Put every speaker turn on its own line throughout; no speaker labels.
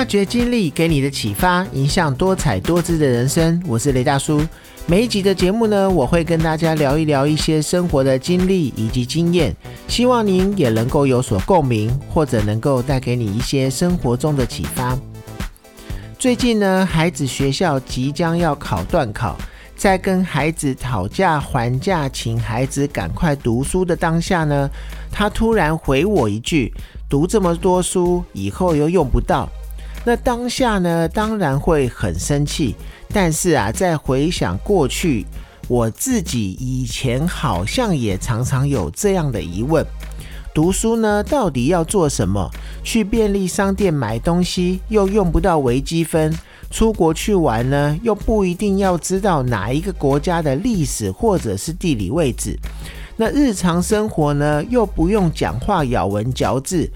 发掘经历给你的启发，影响多彩多姿的人生。我是雷大叔。每一集的节目呢，我会跟大家聊一聊一些生活的经历以及经验，希望您也能够有所共鸣，或者能够带给你一些生活中的启发。最近呢，孩子学校即将要考段考，在跟孩子讨价还价，请孩子赶快读书的当下呢，他突然回我一句：“读这么多书，以后又用不到。”那当下呢，当然会很生气。但是啊，在回想过去，我自己以前好像也常常有这样的疑问：读书呢，到底要做什么？去便利商店买东西又用不到微积分，出国去玩呢，又不一定要知道哪一个国家的历史或者是地理位置。那日常生活呢，又不用讲话咬文嚼字。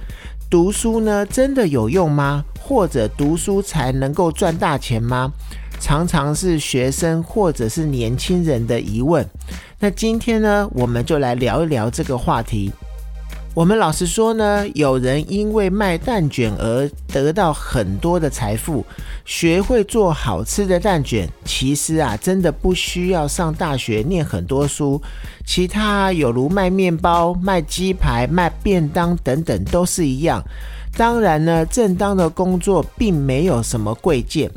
读书呢，真的有用吗？或者读书才能够赚大钱吗？常常是学生或者是年轻人的疑问。那今天呢，我们就来聊一聊这个话题。我们老实说呢，有人因为卖蛋卷而得到很多的财富，学会做好吃的蛋卷，其实啊，真的不需要上大学念很多书。其他有如卖面包、卖鸡排、卖便当等等，都是一样。当然呢，正当的工作并没有什么贵贱。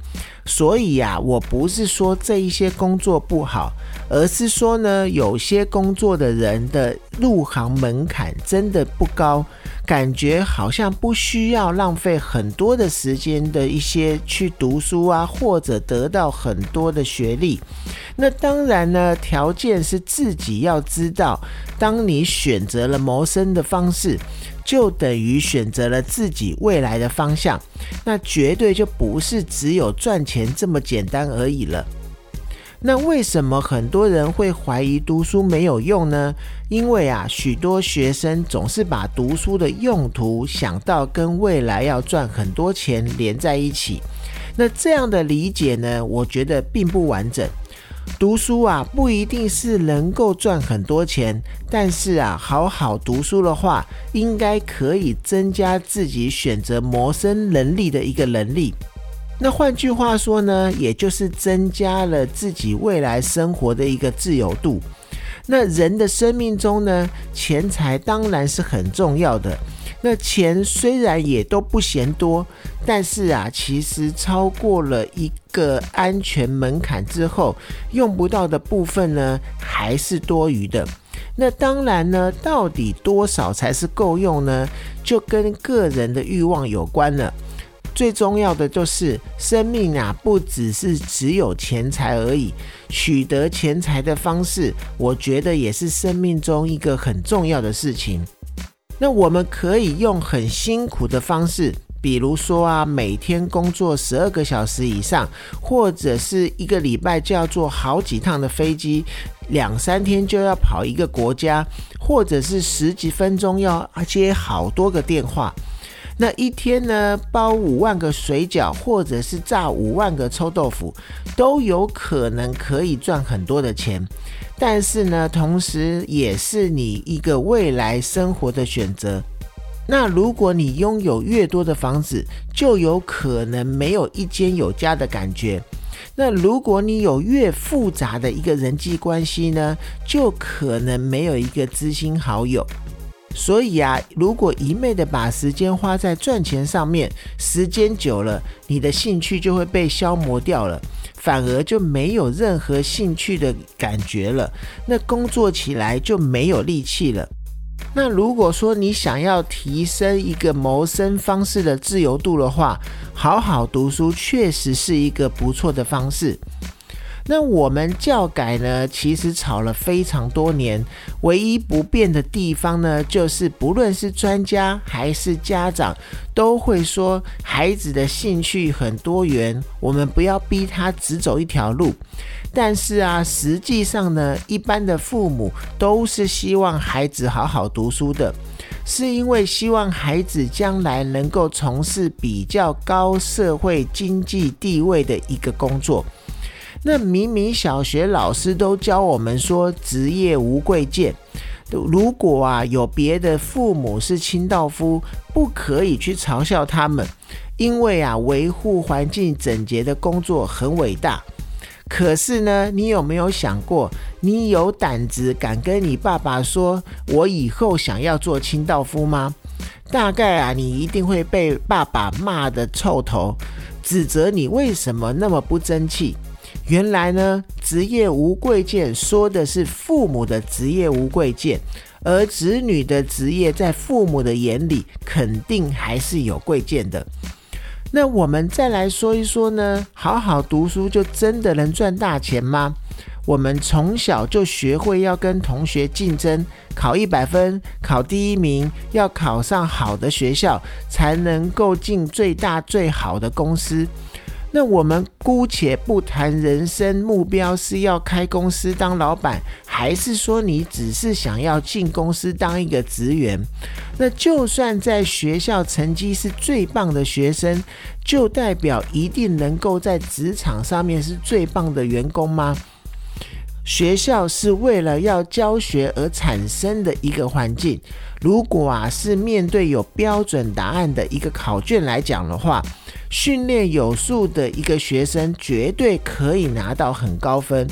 所以呀，我不是说这一些工作不好，而是说呢，有些工作的人的入行门槛真的不高，感觉好像不需要浪费很多的时间的一些去读书啊，或者得到很多的学历。那当然呢，条件是自己要知道，当你选择了谋生的方式。就等于选择了自己未来的方向，那绝对就不是只有赚钱钱这么简单而已了。那为什么很多人会怀疑读书没有用呢？因为啊，许多学生总是把读书的用途想到跟未来要赚很多钱连在一起。那这样的理解呢，我觉得并不完整。读书啊，不一定是能够赚很多钱，但是啊，好好读书的话，应该可以增加自己选择谋生能力的一个能力。那换句话说呢，也就是增加了自己未来生活的一个自由度。那人的生命中呢，钱财当然是很重要的。那钱虽然也都不嫌多，但是啊，其实超过了一个安全门槛之后，用不到的部分呢，还是多余的。那当然呢，到底多少才是够用呢？就跟个人的欲望有关了。最重要的就是，生命啊，不只是只有钱财而已。取得钱财的方式，我觉得也是生命中一个很重要的事情。那我们可以用很辛苦的方式，比如说啊，每天工作十二个小时以上，或者是一个礼拜就要坐好几趟的飞机，两三天就要跑一个国家，或者是十几分钟要接好多个电话。那一天呢，包五万个水饺，或者是炸五万个臭豆腐，都有可能可以赚很多的钱。但是呢，同时也是你一个未来生活的选择。那如果你拥有越多的房子，就有可能没有一间有家的感觉。那如果你有越复杂的一个人际关系呢，就可能没有一个知心好友。所以啊，如果一昧的把时间花在赚钱上面，时间久了，你的兴趣就会被消磨掉了，反而就没有任何兴趣的感觉了。那工作起来就没有力气了。那如果说你想要提升一个谋生方式的自由度的话，好好读书确实是一个不错的方式。那我们教改呢，其实吵了非常多年，唯一不变的地方呢，就是不论是专家还是家长，都会说孩子的兴趣很多元，我们不要逼他只走一条路。但是啊，实际上呢，一般的父母都是希望孩子好好读书的，是因为希望孩子将来能够从事比较高社会经济地位的一个工作。那明明小学老师都教我们说职业无贵贱，如果啊有别的父母是清道夫，不可以去嘲笑他们，因为啊，维护环境整洁的工作很伟大。可是呢，你有没有想过，你有胆子敢跟你爸爸说，我以后想要做清道夫吗？大概啊，你一定会被爸爸骂的臭头，指责你为什么那么不争气。原来呢，职业无贵贱说的是父母的职业无贵贱，而子女的职业在父母的眼里肯定还是有贵贱的。那我们再来说一说呢，好好读书就真的能赚大钱吗？我们从小就学会要跟同学竞争，考一百分，考第一名，要考上好的学校，才能够进最大最好的公司。那我们姑且不谈人生目标是要开公司当老板，还是说你只是想要进公司当一个职员？那就算在学校成绩是最棒的学生，就代表一定能够在职场上面是最棒的员工吗？学校是为了要教学而产生的一个环境。如果啊是面对有标准答案的一个考卷来讲的话，训练有素的一个学生绝对可以拿到很高分。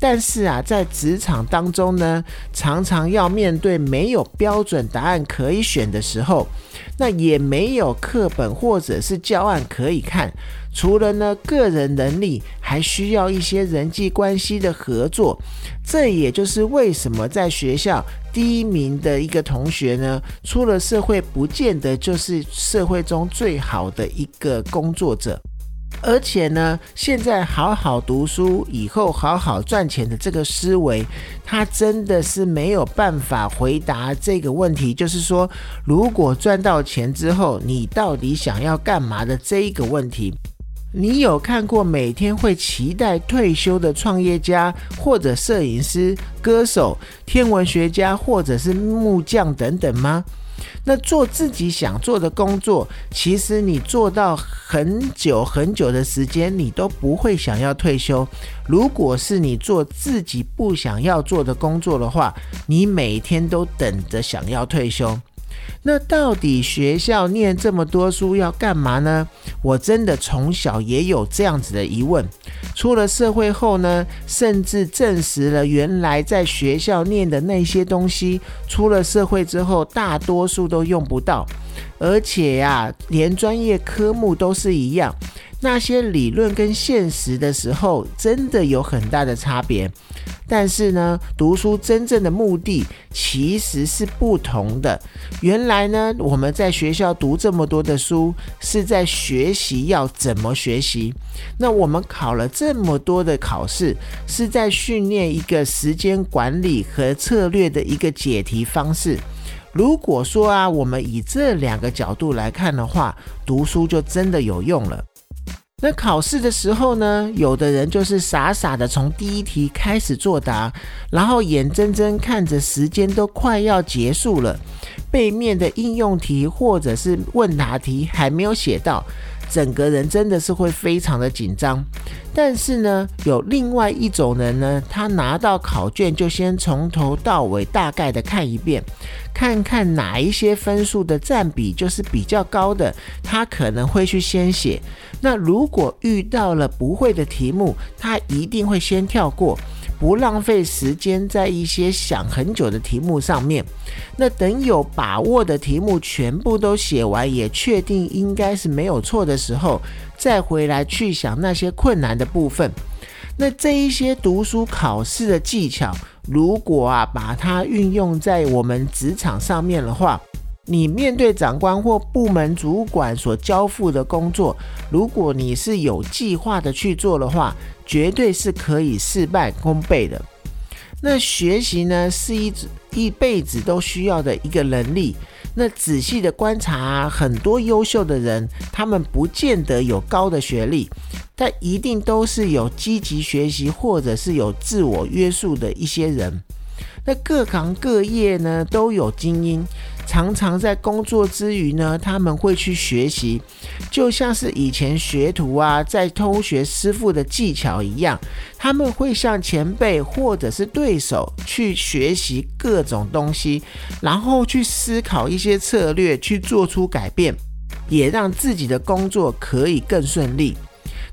但是啊，在职场当中呢，常常要面对没有标准答案可以选的时候，那也没有课本或者是教案可以看。除了呢，个人能力还需要一些人际关系的合作，这也就是为什么在学校第一名的一个同学呢，出了社会不见得就是社会中最好的一个工作者。而且呢，现在好好读书，以后好好赚钱的这个思维，他真的是没有办法回答这个问题，就是说，如果赚到钱之后，你到底想要干嘛的这一个问题。你有看过每天会期待退休的创业家，或者摄影师、歌手、天文学家，或者是木匠等等吗？那做自己想做的工作，其实你做到很久很久的时间，你都不会想要退休。如果是你做自己不想要做的工作的话，你每天都等着想要退休。那到底学校念这么多书要干嘛呢？我真的从小也有这样子的疑问。出了社会后呢，甚至证实了原来在学校念的那些东西，出了社会之后大多数都用不到，而且呀，连专业科目都是一样。那些理论跟现实的时候，真的有很大的差别。但是呢，读书真正的目的其实是不同的。原来呢，我们在学校读这么多的书，是在学习要怎么学习。那我们考了这么多的考试，是在训练一个时间管理和策略的一个解题方式。如果说啊，我们以这两个角度来看的话，读书就真的有用了。那考试的时候呢，有的人就是傻傻的从第一题开始作答，然后眼睁睁看着时间都快要结束了，背面的应用题或者是问答题还没有写到。整个人真的是会非常的紧张，但是呢，有另外一种人呢，他拿到考卷就先从头到尾大概的看一遍，看看哪一些分数的占比就是比较高的，他可能会去先写。那如果遇到了不会的题目，他一定会先跳过。不浪费时间在一些想很久的题目上面，那等有把握的题目全部都写完，也确定应该是没有错的时候，再回来去想那些困难的部分。那这一些读书考试的技巧，如果啊把它运用在我们职场上面的话，你面对长官或部门主管所交付的工作，如果你是有计划的去做的话，绝对是可以事半功倍的。那学习呢，是一一辈子都需要的一个能力。那仔细的观察很多优秀的人，他们不见得有高的学历，但一定都是有积极学习或者是有自我约束的一些人。那各行各业呢，都有精英。常常在工作之余呢，他们会去学习，就像是以前学徒啊，在偷学师傅的技巧一样，他们会向前辈或者是对手去学习各种东西，然后去思考一些策略，去做出改变。也让自己的工作可以更顺利。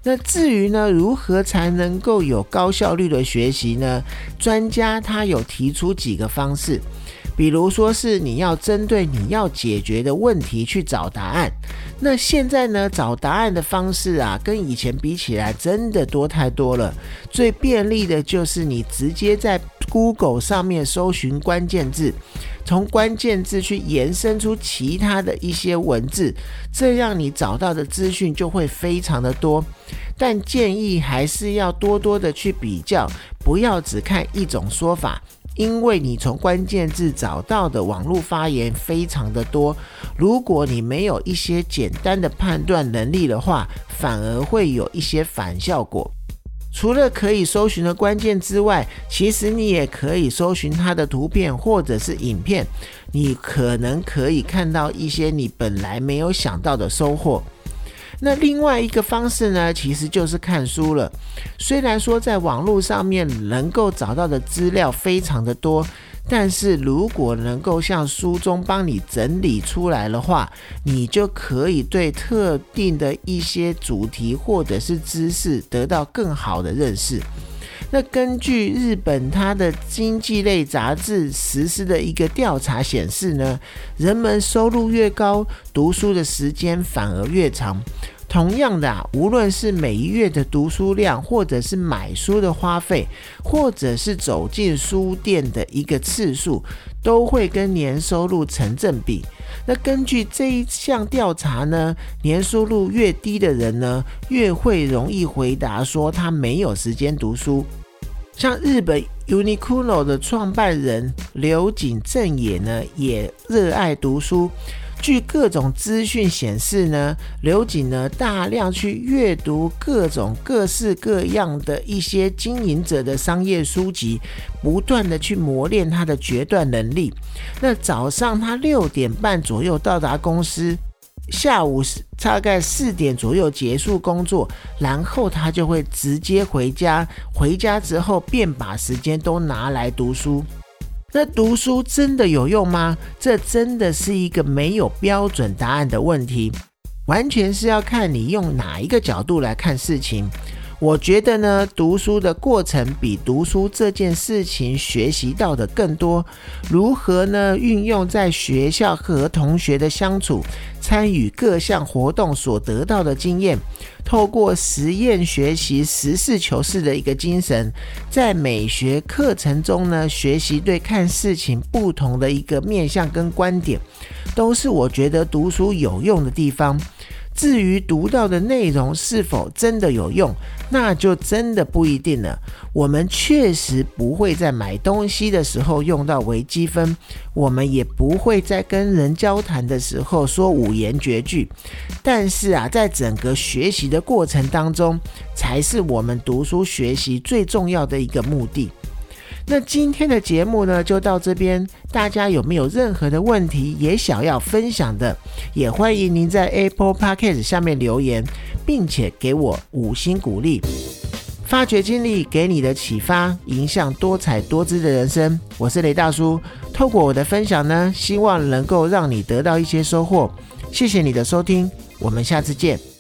那至于呢，如何才能够有高效率的学习呢？专家他有提出几个方式，比如说是你要针对你要解决的问题去找答案。那现在呢，找答案的方式啊，跟以前比起来真的多太多了。最便利的就是你直接在 Google 上面搜寻关键字。从关键字去延伸出其他的一些文字，这样你找到的资讯就会非常的多。但建议还是要多多的去比较，不要只看一种说法，因为你从关键字找到的网络发言非常的多。如果你没有一些简单的判断能力的话，反而会有一些反效果。除了可以搜寻的关键之外，其实你也可以搜寻它的图片或者是影片，你可能可以看到一些你本来没有想到的收获。那另外一个方式呢，其实就是看书了。虽然说在网络上面能够找到的资料非常的多。但是如果能够像书中帮你整理出来的话，你就可以对特定的一些主题或者是知识得到更好的认识。那根据日本它的经济类杂志实施的一个调查显示呢，人们收入越高，读书的时间反而越长。同样的啊，无论是每一月的读书量，或者是买书的花费，或者是走进书店的一个次数，都会跟年收入成正比。那根据这一项调查呢，年收入越低的人呢，越会容易回答说他没有时间读书。像日本 Uniqlo 的创办人刘景正也呢，也热爱读书。据各种资讯显示呢，刘瑾呢大量去阅读各种各式各样的一些经营者的商业书籍，不断的去磨练他的决断能力。那早上他六点半左右到达公司，下午大概四点左右结束工作，然后他就会直接回家。回家之后便把时间都拿来读书。那读书真的有用吗？这真的是一个没有标准答案的问题，完全是要看你用哪一个角度来看事情。我觉得呢，读书的过程比读书这件事情学习到的更多。如何呢？运用在学校和同学的相处，参与各项活动所得到的经验，透过实验学习、实事求是的一个精神，在美学课程中呢，学习对看事情不同的一个面向跟观点，都是我觉得读书有用的地方。至于读到的内容是否真的有用，那就真的不一定了。我们确实不会在买东西的时候用到微积分，我们也不会在跟人交谈的时候说五言绝句。但是啊，在整个学习的过程当中，才是我们读书学习最重要的一个目的。那今天的节目呢，就到这边。大家有没有任何的问题也想要分享的，也欢迎您在 Apple Podcast 下面留言，并且给我五星鼓励。发掘经历给你的启发，影响多彩多姿的人生。我是雷大叔，透过我的分享呢，希望能够让你得到一些收获。谢谢你的收听，我们下次见。